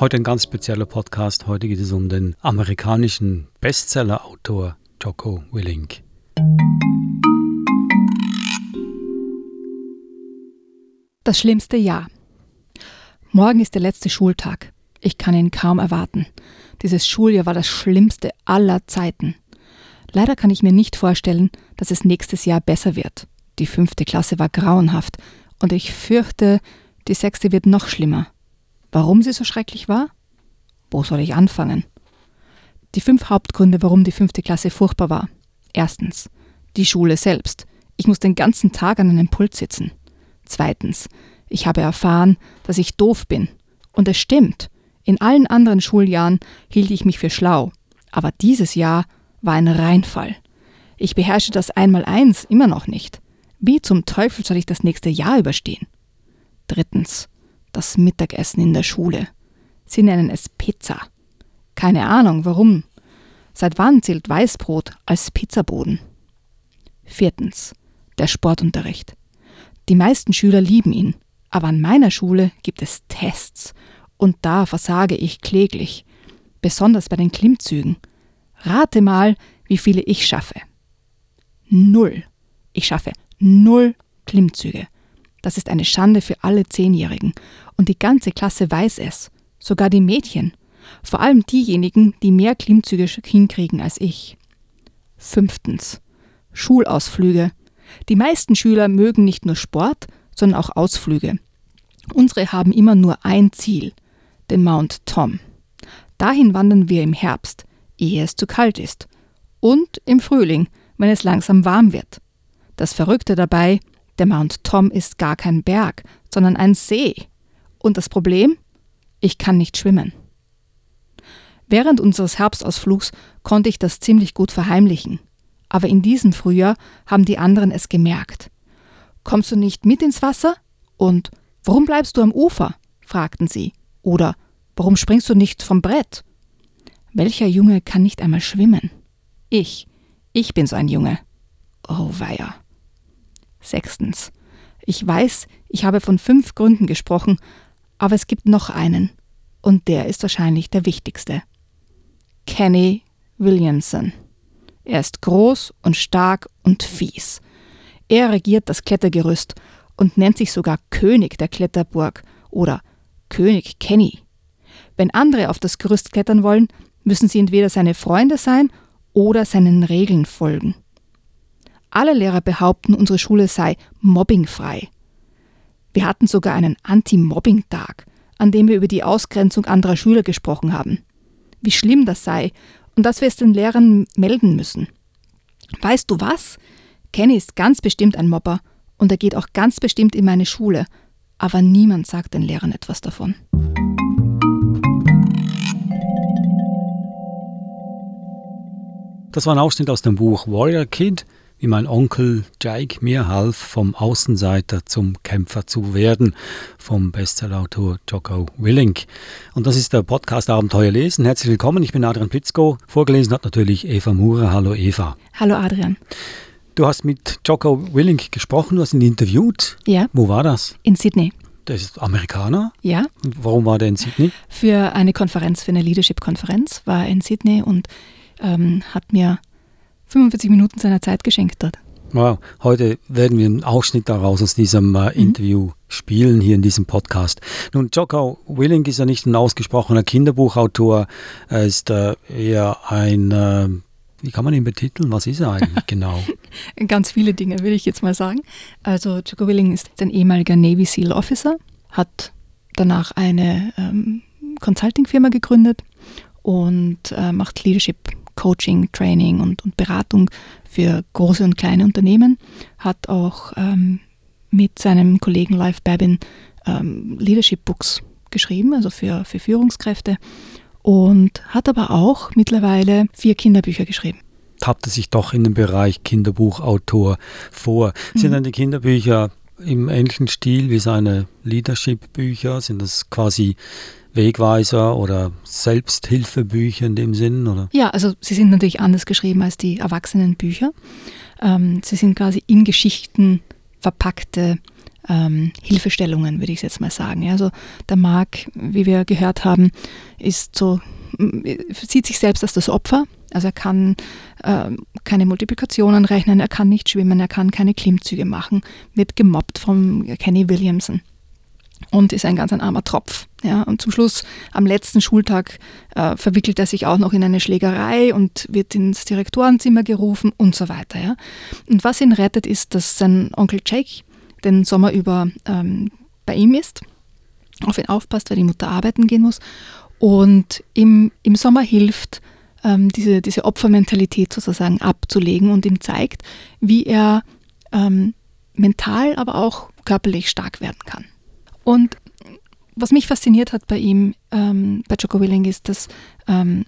Heute ein ganz spezieller Podcast. Heute geht es um den amerikanischen Bestseller-Autor Jocko Willink. Das schlimmste Jahr. Morgen ist der letzte Schultag. Ich kann ihn kaum erwarten. Dieses Schuljahr war das schlimmste aller Zeiten. Leider kann ich mir nicht vorstellen, dass es nächstes Jahr besser wird. Die fünfte Klasse war grauenhaft und ich fürchte, die sechste wird noch schlimmer. Warum sie so schrecklich war? Wo soll ich anfangen? Die fünf Hauptgründe, warum die fünfte Klasse furchtbar war. Erstens, die Schule selbst. Ich muss den ganzen Tag an einem Pult sitzen. Zweitens, ich habe erfahren, dass ich doof bin. Und es stimmt. In allen anderen Schuljahren hielt ich mich für schlau. Aber dieses Jahr war ein Reinfall. Ich beherrsche das Einmaleins immer noch nicht. Wie zum Teufel soll ich das nächste Jahr überstehen? Drittens, das Mittagessen in der Schule. Sie nennen es Pizza. Keine Ahnung, warum. Seit wann zählt Weißbrot als Pizzaboden? Viertens. Der Sportunterricht. Die meisten Schüler lieben ihn, aber an meiner Schule gibt es Tests und da versage ich kläglich, besonders bei den Klimmzügen. Rate mal, wie viele ich schaffe. Null. Ich schaffe null Klimmzüge. Das ist eine Schande für alle Zehnjährigen. Und die ganze Klasse weiß es. Sogar die Mädchen. Vor allem diejenigen, die mehr Klimmzüge hinkriegen als ich. Fünftens. Schulausflüge. Die meisten Schüler mögen nicht nur Sport, sondern auch Ausflüge. Unsere haben immer nur ein Ziel, den Mount Tom. Dahin wandern wir im Herbst, ehe es zu kalt ist. Und im Frühling, wenn es langsam warm wird. Das Verrückte dabei, der Mount Tom ist gar kein Berg, sondern ein See. Und das Problem? Ich kann nicht schwimmen. Während unseres Herbstausflugs konnte ich das ziemlich gut verheimlichen. Aber in diesem Frühjahr haben die anderen es gemerkt. Kommst du nicht mit ins Wasser? Und warum bleibst du am Ufer? fragten sie. Oder warum springst du nicht vom Brett? Welcher Junge kann nicht einmal schwimmen? Ich. Ich bin so ein Junge. Oh weia. Sechstens. Ich weiß, ich habe von fünf Gründen gesprochen, aber es gibt noch einen, und der ist wahrscheinlich der wichtigste. Kenny Williamson. Er ist groß und stark und fies. Er regiert das Klettergerüst und nennt sich sogar König der Kletterburg oder König Kenny. Wenn andere auf das Gerüst klettern wollen, müssen sie entweder seine Freunde sein oder seinen Regeln folgen. Alle Lehrer behaupten, unsere Schule sei mobbingfrei. Wir hatten sogar einen Anti-Mobbing-Tag, an dem wir über die Ausgrenzung anderer Schüler gesprochen haben. Wie schlimm das sei und dass wir es den Lehrern melden müssen. Weißt du was? Kenny ist ganz bestimmt ein Mobber und er geht auch ganz bestimmt in meine Schule, aber niemand sagt den Lehrern etwas davon. Das war ein Ausschnitt aus dem Buch Warrior Kid wie mein Onkel Jake mir half, vom Außenseiter zum Kämpfer zu werden, vom Bestsellerautor Jocko Willink. Und das ist der Podcast Abenteuer lesen. Herzlich willkommen, ich bin Adrian Plitzko. Vorgelesen hat natürlich Eva Mure. Hallo Eva. Hallo Adrian. Du hast mit Jocko Willink gesprochen, du hast ihn interviewt. Ja. Wo war das? In Sydney. Der ist Amerikaner? Ja. Warum war der in Sydney? Für eine Konferenz, für eine Leadership-Konferenz war er in Sydney und ähm, hat mir 45 Minuten seiner Zeit geschenkt hat. Wow. Heute werden wir einen Ausschnitt daraus aus diesem äh, mhm. Interview spielen hier in diesem Podcast. Nun, Jocko Willing ist ja nicht ein ausgesprochener Kinderbuchautor. Er ist äh, eher ein, äh, wie kann man ihn betiteln? Was ist er eigentlich genau? Ganz viele Dinge, würde ich jetzt mal sagen. Also, Jocko Willing ist ein ehemaliger Navy SEAL Officer, hat danach eine ähm, Consulting-Firma gegründet und äh, macht Leadership Coaching, Training und, und Beratung für große und kleine Unternehmen, hat auch ähm, mit seinem Kollegen Live Babin ähm, Leadership Books geschrieben, also für, für Führungskräfte und hat aber auch mittlerweile vier Kinderbücher geschrieben. Tappte sich doch in den Bereich Kinderbuchautor vor. Sind Mhm. dann die Kinderbücher im ähnlichen Stil wie seine Leadership-Bücher? Sind das quasi Wegweiser oder Selbsthilfebücher in dem Sinn? Oder? Ja, also sie sind natürlich anders geschrieben als die Erwachsenenbücher. Ähm, sie sind quasi in Geschichten verpackte ähm, Hilfestellungen, würde ich jetzt mal sagen. Also der Marc, wie wir gehört haben, ist so, m- sieht sich selbst als das Opfer. Also er kann ähm, keine Multiplikationen rechnen, er kann nicht schwimmen, er kann keine Klimmzüge machen, wird gemobbt vom Kenny Williamson und ist ein ganz ein armer Tropf. Ja, und zum Schluss, am letzten Schultag, äh, verwickelt er sich auch noch in eine Schlägerei und wird ins Direktorenzimmer gerufen und so weiter. Ja. Und was ihn rettet, ist, dass sein Onkel Jake den Sommer über ähm, bei ihm ist, auf ihn aufpasst, weil die Mutter arbeiten gehen muss und im, im Sommer hilft, ähm, diese, diese Opfermentalität sozusagen abzulegen und ihm zeigt, wie er ähm, mental, aber auch körperlich stark werden kann. Und was mich fasziniert hat bei ihm, ähm, bei Jocko Willing, ist, dass ähm,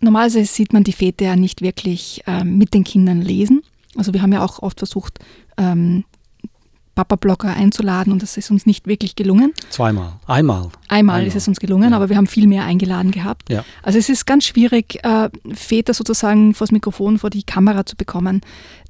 normalerweise sieht man die Väter ja nicht wirklich ähm, mit den Kindern lesen. Also wir haben ja auch oft versucht, ähm, Papa-Blogger einzuladen und das ist uns nicht wirklich gelungen. Zweimal. Einmal. Einmal Einmal. ist es uns gelungen, Ja. aber wir haben viel mehr eingeladen gehabt. Ja. Also es ist ganz schwierig, äh, Väter sozusagen vor das Mikrofon, vor die Kamera zu bekommen,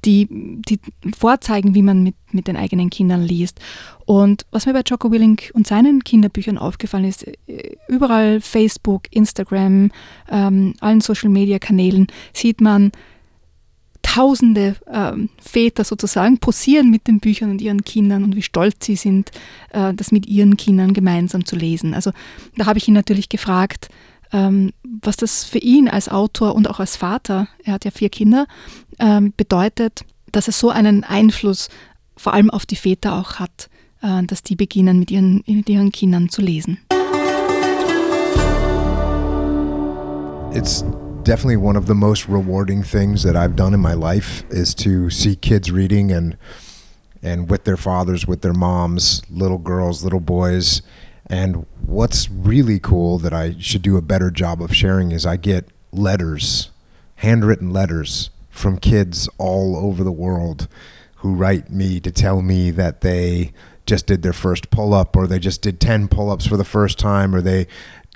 die, die vorzeigen, wie man mit, mit den eigenen Kindern liest. Und was mir bei Jocko Willink und seinen Kinderbüchern aufgefallen ist, äh, überall Facebook, Instagram, ähm, allen Social-Media-Kanälen sieht man tausende ähm, Väter sozusagen posieren mit den Büchern und ihren Kindern und wie stolz sie sind, äh, das mit ihren Kindern gemeinsam zu lesen. Also da habe ich ihn natürlich gefragt, ähm, was das für ihn als Autor und auch als Vater, er hat ja vier Kinder, ähm, bedeutet, dass er so einen Einfluss vor allem auf die Väter auch hat, äh, dass die beginnen mit ihren, mit ihren Kindern zu lesen. it's definitely one of the most rewarding things that I've done in my life is to see kids reading and and with their fathers, with their moms, little girls, little boys. And what's really cool that I should do a better job of sharing is I get letters, handwritten letters from kids all over the world who write me to tell me that they just did their first pull up or they just did 10 pull ups for the first time or they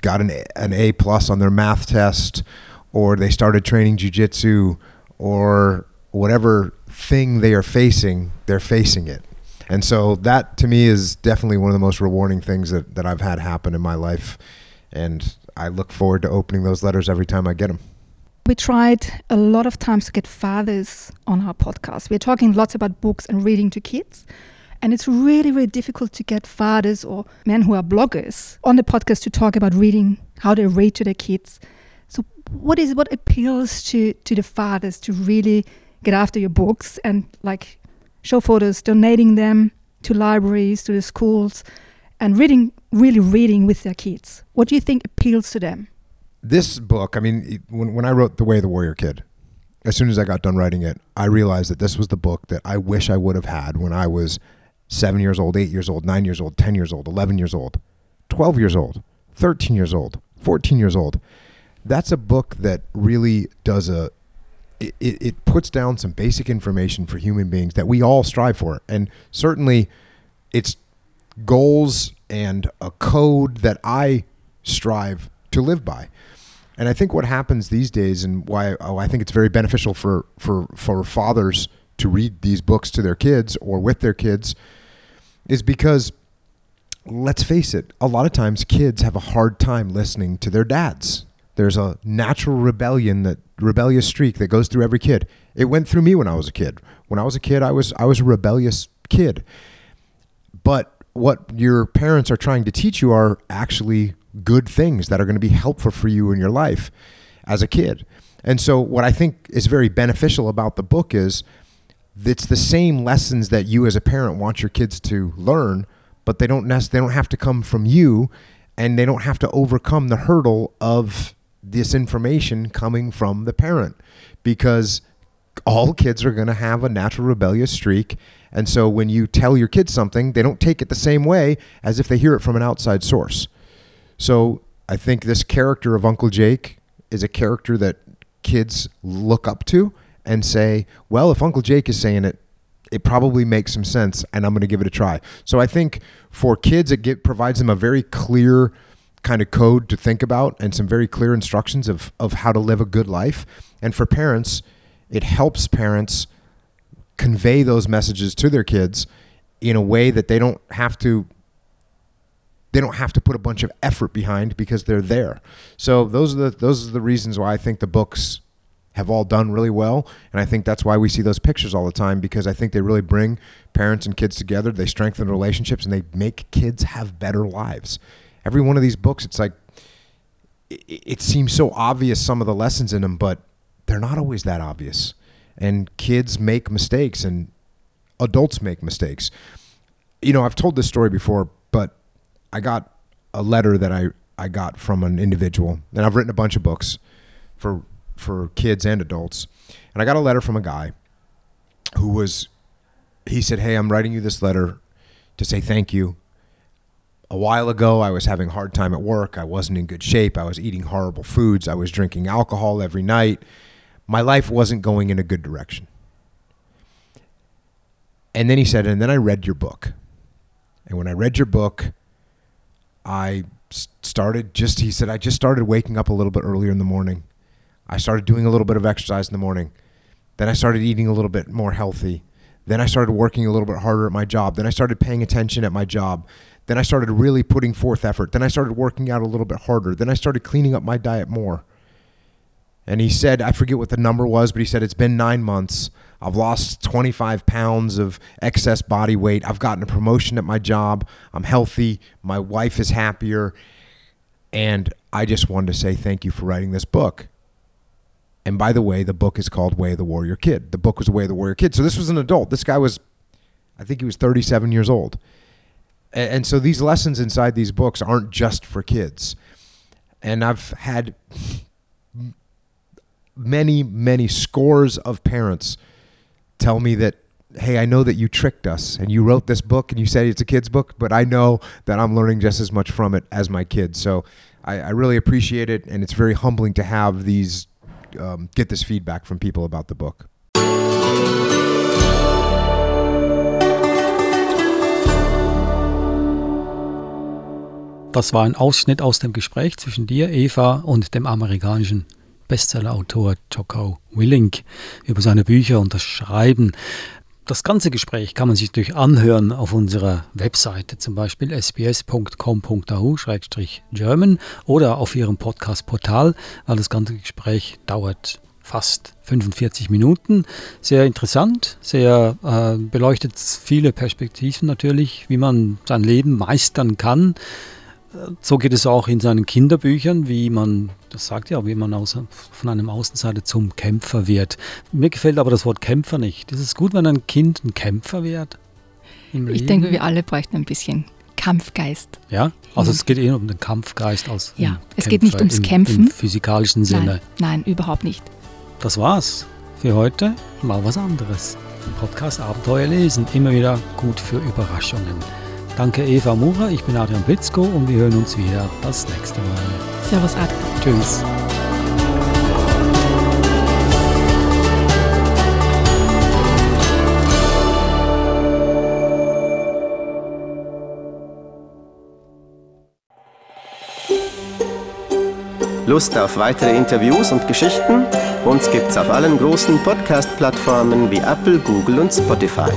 got an, an A plus on their math test or they started training jujitsu or whatever thing they are facing, they're facing it. And so that to me is definitely one of the most rewarding things that, that I've had happen in my life. And I look forward to opening those letters every time I get them. We tried a lot of times to get fathers on our podcast. We're talking lots about books and reading to kids. And it's really, really difficult to get fathers or men who are bloggers on the podcast to talk about reading, how they read to their kids. What is what appeals to, to the fathers to really get after your books and like show photos, donating them to libraries, to the schools, and reading really reading with their kids? What do you think appeals to them? this book, I mean, when, when I wrote The Way of the Warrior Kid, as soon as I got done writing it, I realized that this was the book that I wish I would have had when I was seven years old, eight years old, nine years old, 10 years old, 11 years old, 12 years old, 13 years old, 14 years old. That's a book that really does a, it, it, puts down some basic information for human beings that we all strive for. And certainly it's goals and a code that I strive to live by. And I think what happens these days, and why oh, I think it's very beneficial for, for, for fathers to read these books to their kids or with their kids, is because let's face it, a lot of times kids have a hard time listening to their dads. There's a natural rebellion that rebellious streak that goes through every kid. It went through me when I was a kid. When I was a kid, I was I was a rebellious kid. But what your parents are trying to teach you are actually good things that are going to be helpful for you in your life as a kid. And so, what I think is very beneficial about the book is it's the same lessons that you as a parent want your kids to learn, but they don't nec- they don't have to come from you, and they don't have to overcome the hurdle of this information coming from the parent, because all kids are going to have a natural rebellious streak. And so when you tell your kids something, they don't take it the same way as if they hear it from an outside source. So I think this character of Uncle Jake is a character that kids look up to and say, well, if Uncle Jake is saying it, it probably makes some sense and I'm going to give it a try. So I think for kids, it get, provides them a very clear kind of code to think about and some very clear instructions of, of how to live a good life. And for parents, it helps parents convey those messages to their kids in a way that they don't have to they don't have to put a bunch of effort behind because they're there. So those are the those are the reasons why I think the books have all done really well and I think that's why we see those pictures all the time because I think they really bring parents and kids together. They strengthen relationships and they make kids have better lives. Every one of these books it's like it, it seems so obvious some of the lessons in them but they're not always that obvious. And kids make mistakes and adults make mistakes. You know, I've told this story before, but I got a letter that I, I got from an individual, and I've written a bunch of books for for kids and adults. And I got a letter from a guy who was he said, "Hey, I'm writing you this letter to say thank you. A while ago, I was having a hard time at work. I wasn't in good shape. I was eating horrible foods. I was drinking alcohol every night. My life wasn't going in a good direction." And then he said, "And then I read your book. And when I read your book, I started just, he said, I just started waking up a little bit earlier in the morning. I started doing a little bit of exercise in the morning. Then I started eating a little bit more healthy. Then I started working a little bit harder at my job. Then I started paying attention at my job. Then I started really putting forth effort. Then I started working out a little bit harder. Then I started cleaning up my diet more. And he said, I forget what the number was, but he said, it's been nine months. I've lost 25 pounds of excess body weight. I've gotten a promotion at my job. I'm healthy. My wife is happier. And I just wanted to say thank you for writing this book. And by the way, the book is called Way of the Warrior Kid. The book was Way of the Warrior Kid. So this was an adult. This guy was, I think he was 37 years old. And, and so these lessons inside these books aren't just for kids. And I've had many, many scores of parents tell me that, hey, I know that you tricked us and you wrote this book and you said it's a kid's book, but I know that I'm learning just as much from it as my kids. So I, I really appreciate it. And it's very humbling to have these, um, get this feedback from people about the book. Das war ein Ausschnitt aus dem Gespräch zwischen dir, Eva, und dem amerikanischen Bestsellerautor Jocko Willink über seine Bücher und das Schreiben. Das ganze Gespräch kann man sich durch anhören auf unserer Webseite, zum Beispiel sbs.com.au-german oder auf ihrem Podcast-Portal, weil das ganze Gespräch dauert fast 45 Minuten. Sehr interessant, sehr äh, beleuchtet viele Perspektiven natürlich, wie man sein Leben meistern kann. So geht es auch in seinen Kinderbüchern, wie man, das sagt ja, wie man aus, von einem Außenseiter zum Kämpfer wird. Mir gefällt aber das Wort Kämpfer nicht. Ist es gut, wenn ein Kind ein Kämpfer wird? Ich denke, wir alle bräuchten ein bisschen Kampfgeist. Ja, also es geht eher um den Kampfgeist als Ja, es geht nicht ums im, Kämpfen. Im physikalischen Sinne. Nein, nein, überhaupt nicht. Das war's für heute. Mal was anderes. Podcast Abenteuer lesen. Immer wieder gut für Überraschungen. Danke Eva Murer, ich bin Adrian Blitzko und wir hören uns wieder das nächste Mal. Servus, Ad. Tschüss. Lust auf weitere Interviews und Geschichten? Uns gibt's auf allen großen Podcast-Plattformen wie Apple, Google und Spotify.